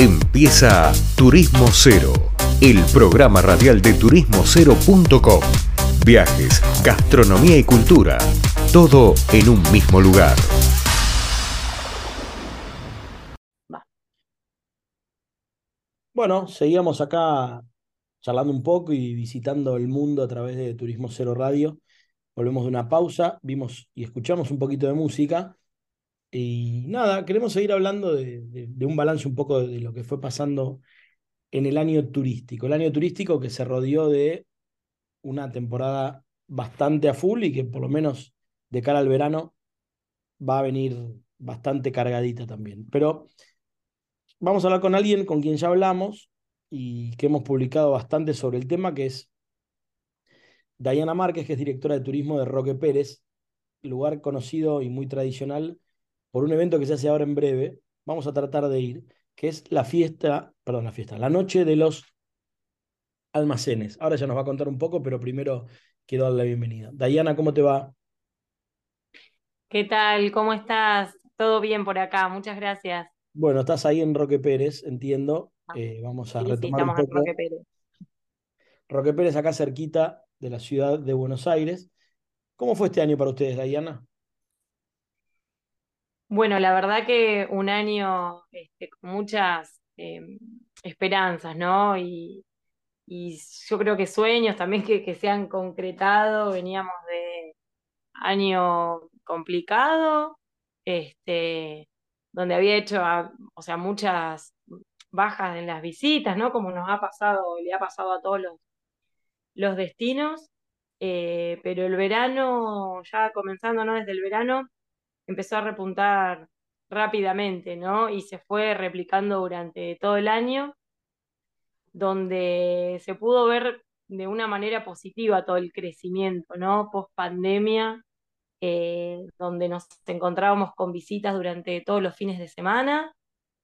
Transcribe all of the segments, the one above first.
Empieza Turismo Cero, el programa radial de turismocero.com. Viajes, gastronomía y cultura, todo en un mismo lugar. Bueno, seguíamos acá charlando un poco y visitando el mundo a través de Turismo Cero Radio. Volvemos de una pausa, vimos y escuchamos un poquito de música. Y nada, queremos seguir hablando de, un balance un poco de, lo que fue pasando en el año turístico. El año turístico que se rodeó de una temporada bastante a full y que por lo menos de cara al verano va a venir bastante cargadita también. Pero vamos a hablar con alguien con quien ya hablamos y que hemos publicado bastante sobre el tema, que es Dayana Márquez, que es directora de turismo de Roque Pérez, lugar conocido y muy tradicional por un evento que se hace ahora en breve. Vamos a tratar de ir, que es la fiesta, perdón, la fiesta, la noche de los almacenes. Ahora ya nos va a contar un poco, pero primero quiero darle la bienvenida. Dayana, ¿cómo te va? ¿Qué tal? ¿Cómo estás? Todo bien por acá, muchas gracias. Bueno, estás ahí en Roque Pérez, entiendo. Ah, eh, vamos a retomar un poco. Roque Pérez. Roque Pérez, acá cerquita de la ciudad de Buenos Aires. ¿Cómo fue este año para ustedes, Dayana? Bueno, la verdad que un año este, con muchas em, esperanzas, ¿no? Y, yo creo que sueños también que, que se han concretado. Veníamos de año complicado, este, donde había hecho, o sea, muchas bajas en las visitas, ¿no? Como nos ha pasado, le ha pasado a todos los, los destinos, eh, pero el verano, ya comenzando, ¿no? Desde el verano, empezó a repuntar rápidamente, ¿no? Y se fue replicando durante todo el año, donde se pudo ver de una manera positiva todo el crecimiento, ¿no? Post pandemia, eh, donde nos encontrábamos con visitas durante todos los fines de semana,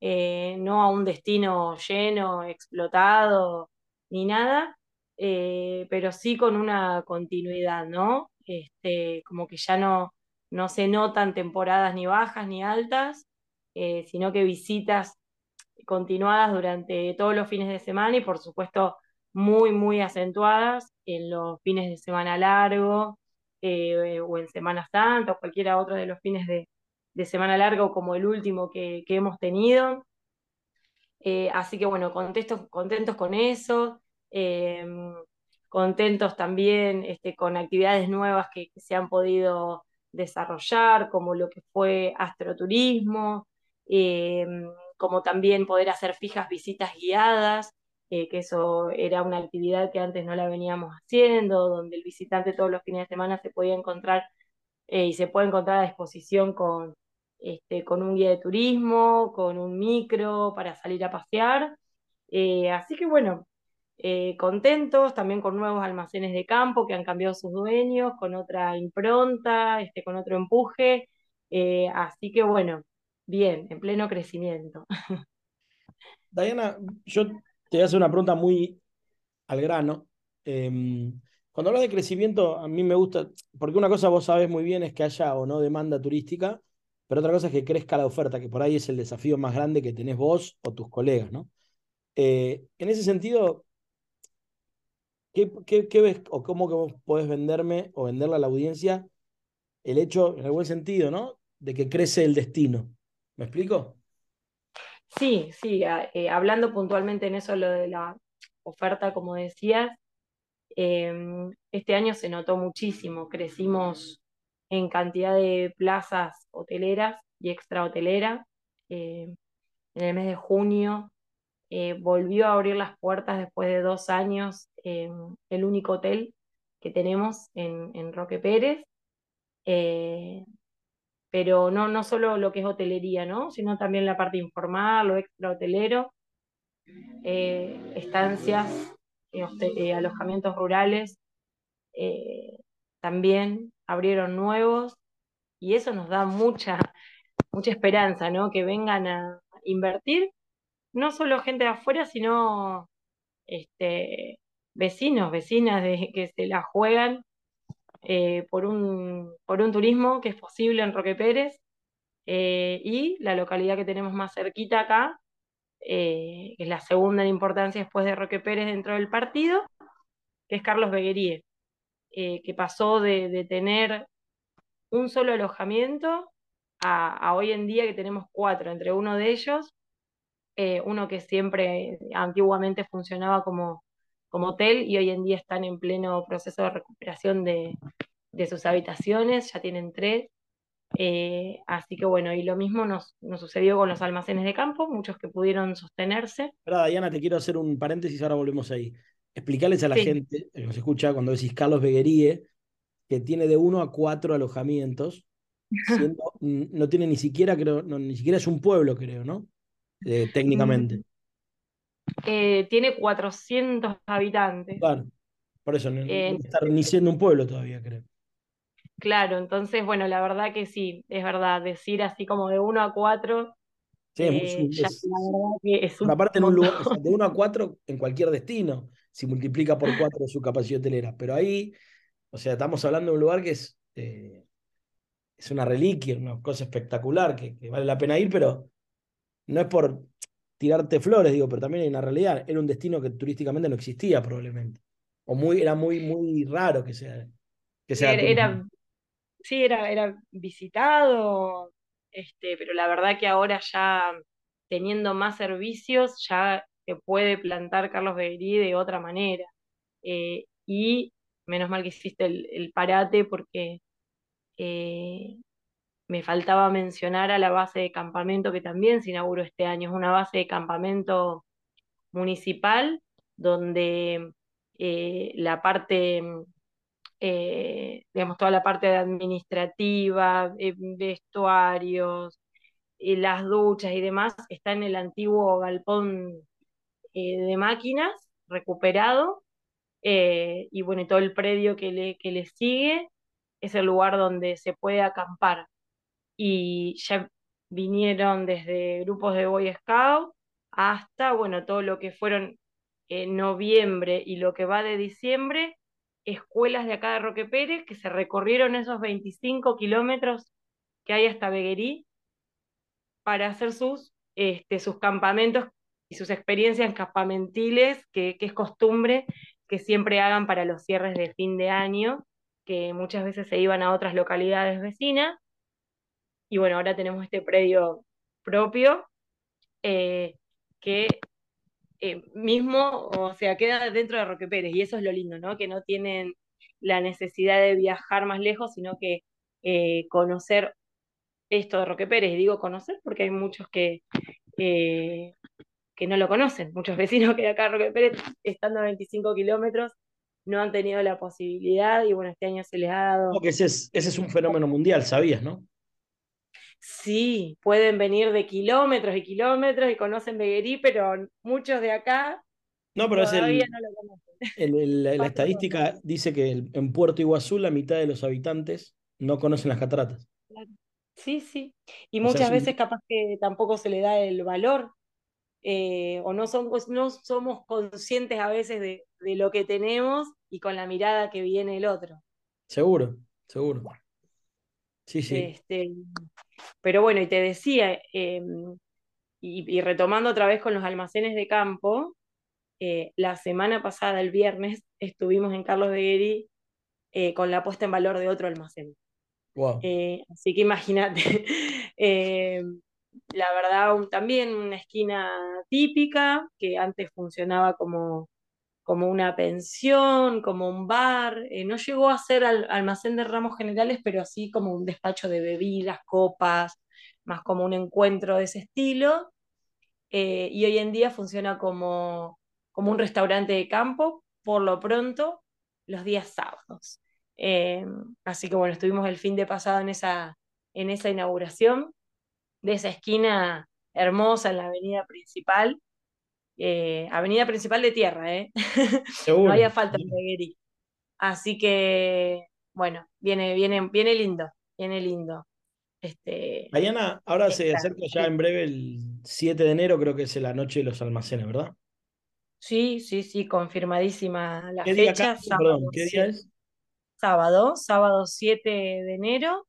eh, no a un destino lleno, explotado, ni nada, eh, pero sí con una continuidad, ¿no? Este, como que ya no, no se notan temporadas ni bajas ni altas, sino que visitas continuadas durante todos los fines de semana y por supuesto muy, muy acentuadas en los fines de semana largo, eh, o en Semana Santa o cualquiera otro de los fines de, semana largo como el último que, hemos tenido. Eh, así que bueno, contentos, contentos con eso, contentos también este, con actividades nuevas que, se han podido desarrollar, como lo que fue astroturismo, em, como también poder hacer fijas visitas guiadas eh, que eso era una actividad que antes no la veníamos haciendo, donde el visitante todos los fines de semana se podía encontrar eh, y se puede encontrar a disposición con, este, con un guía de turismo, con un micro para salir a pasear. Eh, así que bueno, contentos también con nuevos almacenes de campo que han cambiado sus dueños, con otra impronta, este, con otro empuje. así que bueno, bien, en pleno crecimiento. Diana, yo te voy a hacer una pregunta muy al grano. Em, cuando hablas de crecimiento, a mí me gusta, porque una cosa vos sabes muy bien es que haya o no demanda turística, pero otra cosa es que crezca la oferta, que por ahí es el desafío más grande que tenés vos o tus colegas, ¿no? Eh, en ese sentido, ¿qué, ves o cómo que vos podés venderme o venderle a la audiencia el hecho, en buen sentido, ¿no? De que crece el destino. ¿Me explico? Sí, sí, eh, hablando puntualmente en eso, lo de la oferta, como decías, em, este año se notó muchísimo, crecimos en cantidad de plazas hoteleras y extra hotelera. Em, en el mes de junio eh, volvió a abrir las puertas después de dos años el único hotel que tenemos en, en Roque Pérez. Eh, pero no, no solo lo que es hotelería, ¿no? sino también la parte informal, lo extra hotelero, eh, estancias, eh, alojamientos rurales, también abrieron nuevos y eso nos da mucha, mucha esperanza, ¿no? Que vengan a invertir, no solo gente de afuera, sino este, vecinos, vecinas que se la juegan eh, por, un, por un turismo que es posible en Roque Pérez eh, y la localidad que tenemos más cerquita acá, que es la segunda en importancia después de Roque Pérez dentro del partido, que es Carlos Beguerie, que pasó de, tener un solo alojamiento a, hoy en día que tenemos cuatro, entre uno de ellos, uno que siempre antiguamente funcionaba como, como hotel y hoy en día están en pleno proceso de recuperación de, de sus habitaciones, ya tienen tres. Eh, así que bueno, y lo mismo nos, nos, sucedió con los almacenes de campo, muchos que pudieron sostenerse. Pero Diana, te quiero hacer un paréntesis, ahora volvemos ahí. Explicarles a la gente que nos escucha cuando decís Carlos Beguerie, que tiene de uno a cuatro alojamientos, no tiene ni siquiera, creo, no, ni siquiera es un pueblo, creo, ¿no? Eh, técnicamente. Eh, tiene 400 habitantes. Claro, por eso no, está ni siendo un pueblo todavía, creo. Claro, entonces, bueno, la verdad que sí, es verdad, decir así como de uno a cuatro. Sí, es, un Aparte, en un lugar, de uno a cuatro en cualquier destino, si multiplica por cuatro su capacidad hotelera. Pero ahí, o sea, estamos hablando de un lugar que es, eh, es una reliquia, una cosa espectacular, que, vale la pena ir, pero no es por tirarte flores, digo, pero también hay una realidad. Era un destino que turísticamente no existía probablemente. O muy, era muy, muy raro que sea. Que sea era, sí, era, era visitado, este, pero la verdad que ahora ya teniendo más servicios, ya se puede plantar Carlos Beguerí de otra manera. Eh, y menos mal que hiciste el, parate porque eh, me faltaba mencionar a la base de campamento que también se inauguró este año. Es una base de campamento municipal donde eh, la parte eh, digamos, toda la parte administrativa, eh, vestuarios, las duchas y demás, está en el antiguo galpón de máquinas, recuperado, y bueno, todo el predio que le, que le sigue es el lugar donde se puede acampar. Y ya vinieron desde grupos de Boy Scout hasta, bueno, todo lo que fueron en noviembre y lo que va de diciembre, escuelas de acá de Roque Pérez que se recorrieron esos 25 kilómetros que hay hasta Beguerí para hacer sus, este, sus campamentos y sus experiencias campamentiles, que, que es costumbre que siempre hagan para los cierres de fin de año, que muchas veces se iban a otras localidades vecinas. Y bueno, ahora tenemos este predio propio eh, que eh, mismo, o sea, queda dentro de Roque Pérez, y eso es lo lindo, ¿no? Que no tienen la necesidad de viajar más lejos, sino que eh, conocer esto de Roque Pérez. digo conocer porque hay muchos que, que no lo conocen, muchos vecinos que de acá Roque Pérez, estando a 25 kilómetros, no han tenido la posibilidad, y bueno, este año se les ha dado... ese es, ese es un fenómeno mundial, ¿sabías, no? Sí, pueden venir de kilómetros y kilómetros y conocen Beguerí, pero muchos de acá no, pero todavía no lo conocen. la, estadística dice que en Puerto Iguazú la mitad de los habitantes no conocen las cataratas. Sí, sí. Y muchas veces capaz que tampoco se le da el valor eh, o no, son, no somos conscientes a veces de, de, lo que tenemos y con la mirada que viene el otro. Seguro, seguro. Sí, sí. Este, pero bueno, y te decía, em, y, retomando otra vez con los almacenes de campo, eh, la semana pasada, el viernes, estuvimos en Carlos de Gueri eh, con la puesta en valor de otro almacén. Eh, así que imagínate, la verdad, también una esquina típica que antes funcionaba como como una pensión, como un bar. Eh, no llegó a ser almacén de ramos generales, pero así como un despacho de bebidas, copas, más como un encuentro de ese estilo. Eh, y hoy en día funciona como, como un restaurante de campo, por lo pronto, los días sábados. Eh, así que bueno, estuvimos el fin de pasado en esa, en esa inauguración de esa esquina hermosa en la avenida principal, eh, avenida principal de tierra, ¿eh? no había falta de Así que, bueno, viene, viene, viene lindo, viene lindo. Este, ahora se acerca ya en breve el 7 de enero, creo que es la noche de los almacenes, ¿verdad? Sí, sí, sí, confirmadísima la fecha. sábado, ¿qué día es? Sábado, sábado 7 de enero.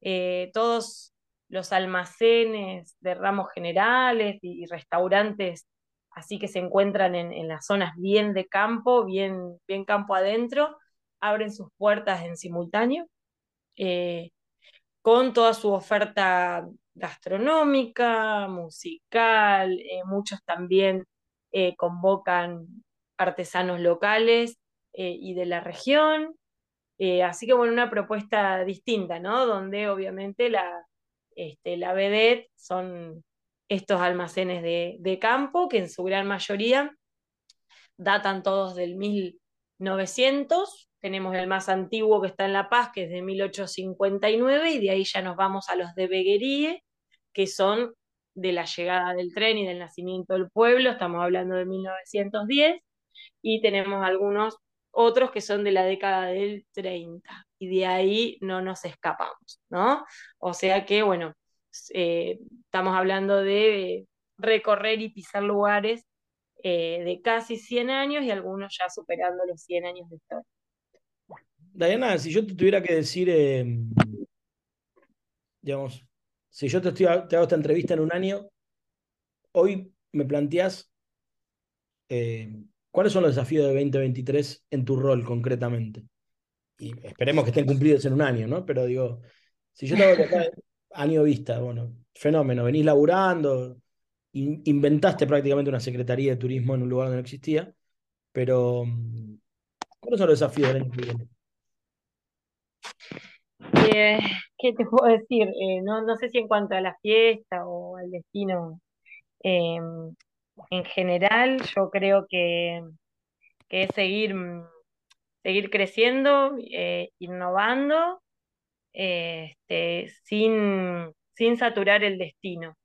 Eh, todos los almacenes de ramos generales y, restaurantes así que se encuentran en, las zonas bien de campo, bien, bien campo adentro, abren sus puertas en simultáneo, eh, con toda su oferta gastronómica, musical, eh, muchos también eh, convocan artesanos locales y de la región. así que bueno, una propuesta distinta, ¿no? Donde obviamente la, este, la son estos almacenes de, campo que en su gran mayoría datan todos del 1900. Tenemos el más antiguo que está en La Paz, que es de 1859, y de ahí ya nos vamos a los de Begueríe, que son de la llegada del tren y del nacimiento del pueblo, estamos hablando de 1910, y tenemos algunos otros que son de la década del 30 y de ahí no nos escapamos, ¿no? O sea que, bueno, eh, estamos hablando de recorrer y pisar lugares eh, de casi 100 años y algunos ya superando los 100 años de historia. Diana, si yo te tuviera que decir, em, digamos, si yo te, estoy, te hago esta entrevista en un año, hoy me planteas em, ¿Cuáles son los desafíos de 2023 en tu rol concretamente? Y esperemos que estén cumplidos en un año, ¿no? Pero digo, si yo te hago acá año vista, bueno, fenómeno, venís laburando, inventaste prácticamente una secretaría de turismo en un lugar donde no existía, pero mm, ¿cuáles son los desafíos del año que viene? Eh, ¿Qué te puedo decir? Eh, no, no sé si en cuanto a la fiesta o al destino eh, en general, yo creo que, es seguir, seguir creciendo, eh, innovando, este, sin, sin saturar el destino.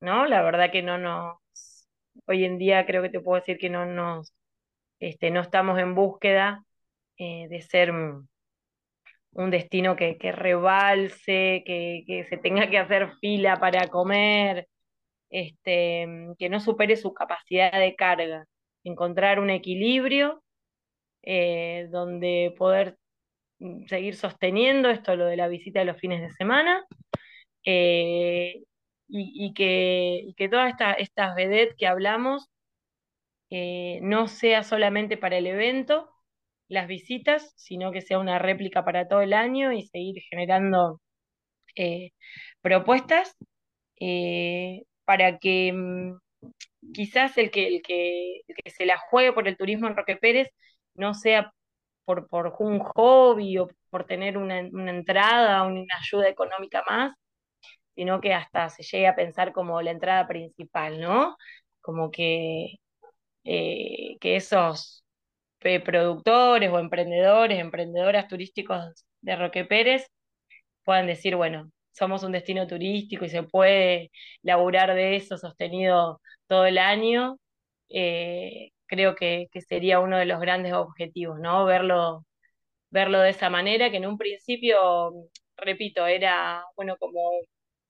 ¿No? La verdad que no nos, hoy en día creo que te puedo decir que no nos, este, no estamos en búsqueda eh, de ser un destino que, que rebalse, que, que, se tenga que hacer fila para comer, este, que no supere su capacidad de carga, encontrar un equilibrio eh, donde poder seguir sosteniendo esto, lo de la visita de los fines de semana, eh, y, que, que, todas estas vedettes que hablamos eh, no sea solamente para el evento, las visitas, sino que sea una réplica para todo el año y seguir generando propuestas para que mm, quizás el que, el, que, que se la juegue por el turismo en Roque Pérez no sea por, por un hobby o por tener una, entrada, una ayuda económica más, sino que hasta se llegue a pensar como la entrada principal, ¿no? Como que, eh, que esos productores o emprendedores, emprendedoras turísticos de Roque Pérez puedan decir, bueno, somos un destino turístico y se puede laburar de eso sostenido todo el año, eh, creo que, sería uno de los grandes objetivos, ¿no? Verlo, verlo de esa manera, que en un principio, repito, era, bueno, como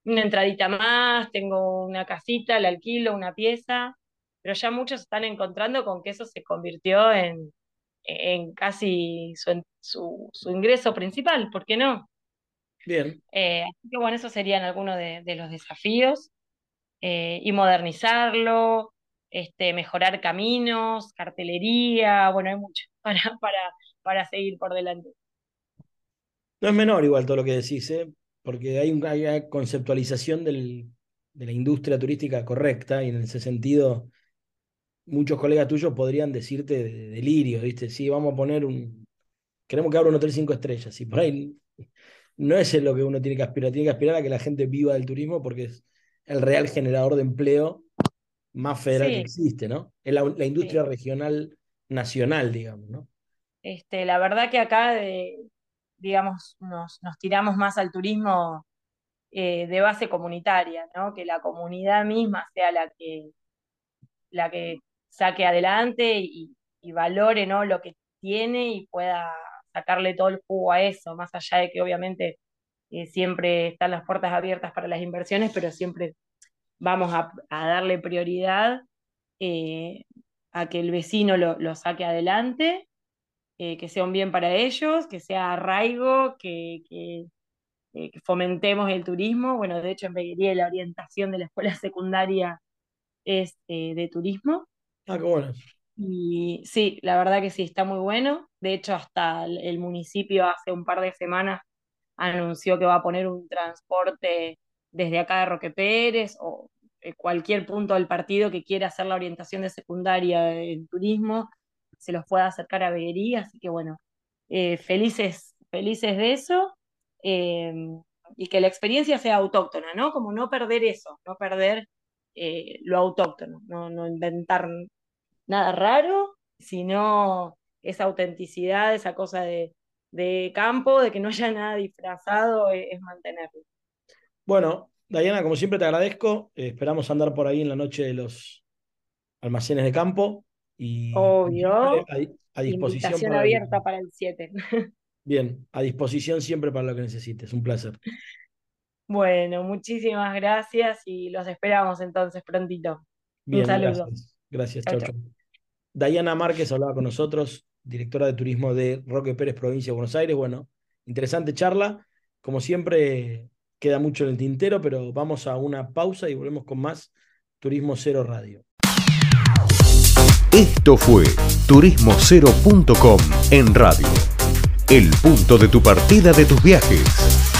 una entradita más, tengo una casita, la alquilo, una pieza, pero ya muchos están encontrando con que eso se convirtió en, en casi su, su, su ingreso principal, ¿por qué no? Bien. Eh, así que bueno, esos serían algunos de, los desafíos. Eh, y modernizarlo, este, mejorar caminos, cartelería, bueno, hay mucho para, para, para seguir por delante. No es menor igual todo lo que decís, ¿eh? porque hay una conceptualización de la industria turística correcta y en ese sentido muchos colegas tuyos podrían decirte de delirio, ¿viste? Sí, vamos a poner un... Queremos que abra un hotel cinco estrellas y por ahí no es lo que uno tiene que aspirar, tiene que aspirar a que la gente viva del turismo porque es el real generador de empleo más federal que existe, ¿no? Es la, industria regional nacional, digamos, ¿no? Este, la verdad que acá, digamos, nos, tiramos más al turismo eh, de base comunitaria, ¿no? Que la comunidad misma sea la que, la que saque adelante y, y valore ¿no? lo que tiene y pueda sacarle todo el jugo a eso, más allá de que obviamente eh, siempre están las puertas abiertas para las inversiones, pero siempre vamos a, darle prioridad eh, a que el vecino lo, saque adelante, eh, que sea un bien para ellos, que sea arraigo, que, eh, que fomentemos el turismo. Bueno, de hecho en Beguería la orientación de la escuela secundaria es eh, de turismo. Ah, qué bueno. Y sí, la verdad que sí, está muy bueno. De hecho, hasta el municipio hace un par de semanas anunció que va a poner un transporte desde acá de Roque Pérez o cualquier punto del partido que quiera hacer la orientación de secundaria en turismo, se los pueda acercar a Beguería. Así que bueno, eh, felices, felices de eso. Eh, y que la experiencia sea autóctona, ¿no? Como no perder eso, no perder eh, lo autóctono, no, no inventar nada raro, sino esa autenticidad, esa cosa de, campo, de que no haya nada disfrazado, es, mantenerlo. Bueno, Diana, como siempre te agradezco. esperamos andar por ahí en la noche de los almacenes de campo. Y Obvio. A, disposición. abierta para el 7. Bien, a disposición siempre para lo que necesites. Un placer. Bueno, muchísimas gracias y los esperamos entonces prontito. Un saludo. Gracias, chao, chao. Dayana Márquez hablaba con nosotros, directora de turismo de Roque Pérez, provincia de Buenos Aires. Bueno, interesante charla. Como siempre, queda mucho en el tintero, pero vamos a una pausa y volvemos con más Turismo Cero Radio. Esto fue turismocero.com en radio. El punto de tu partida de tus viajes.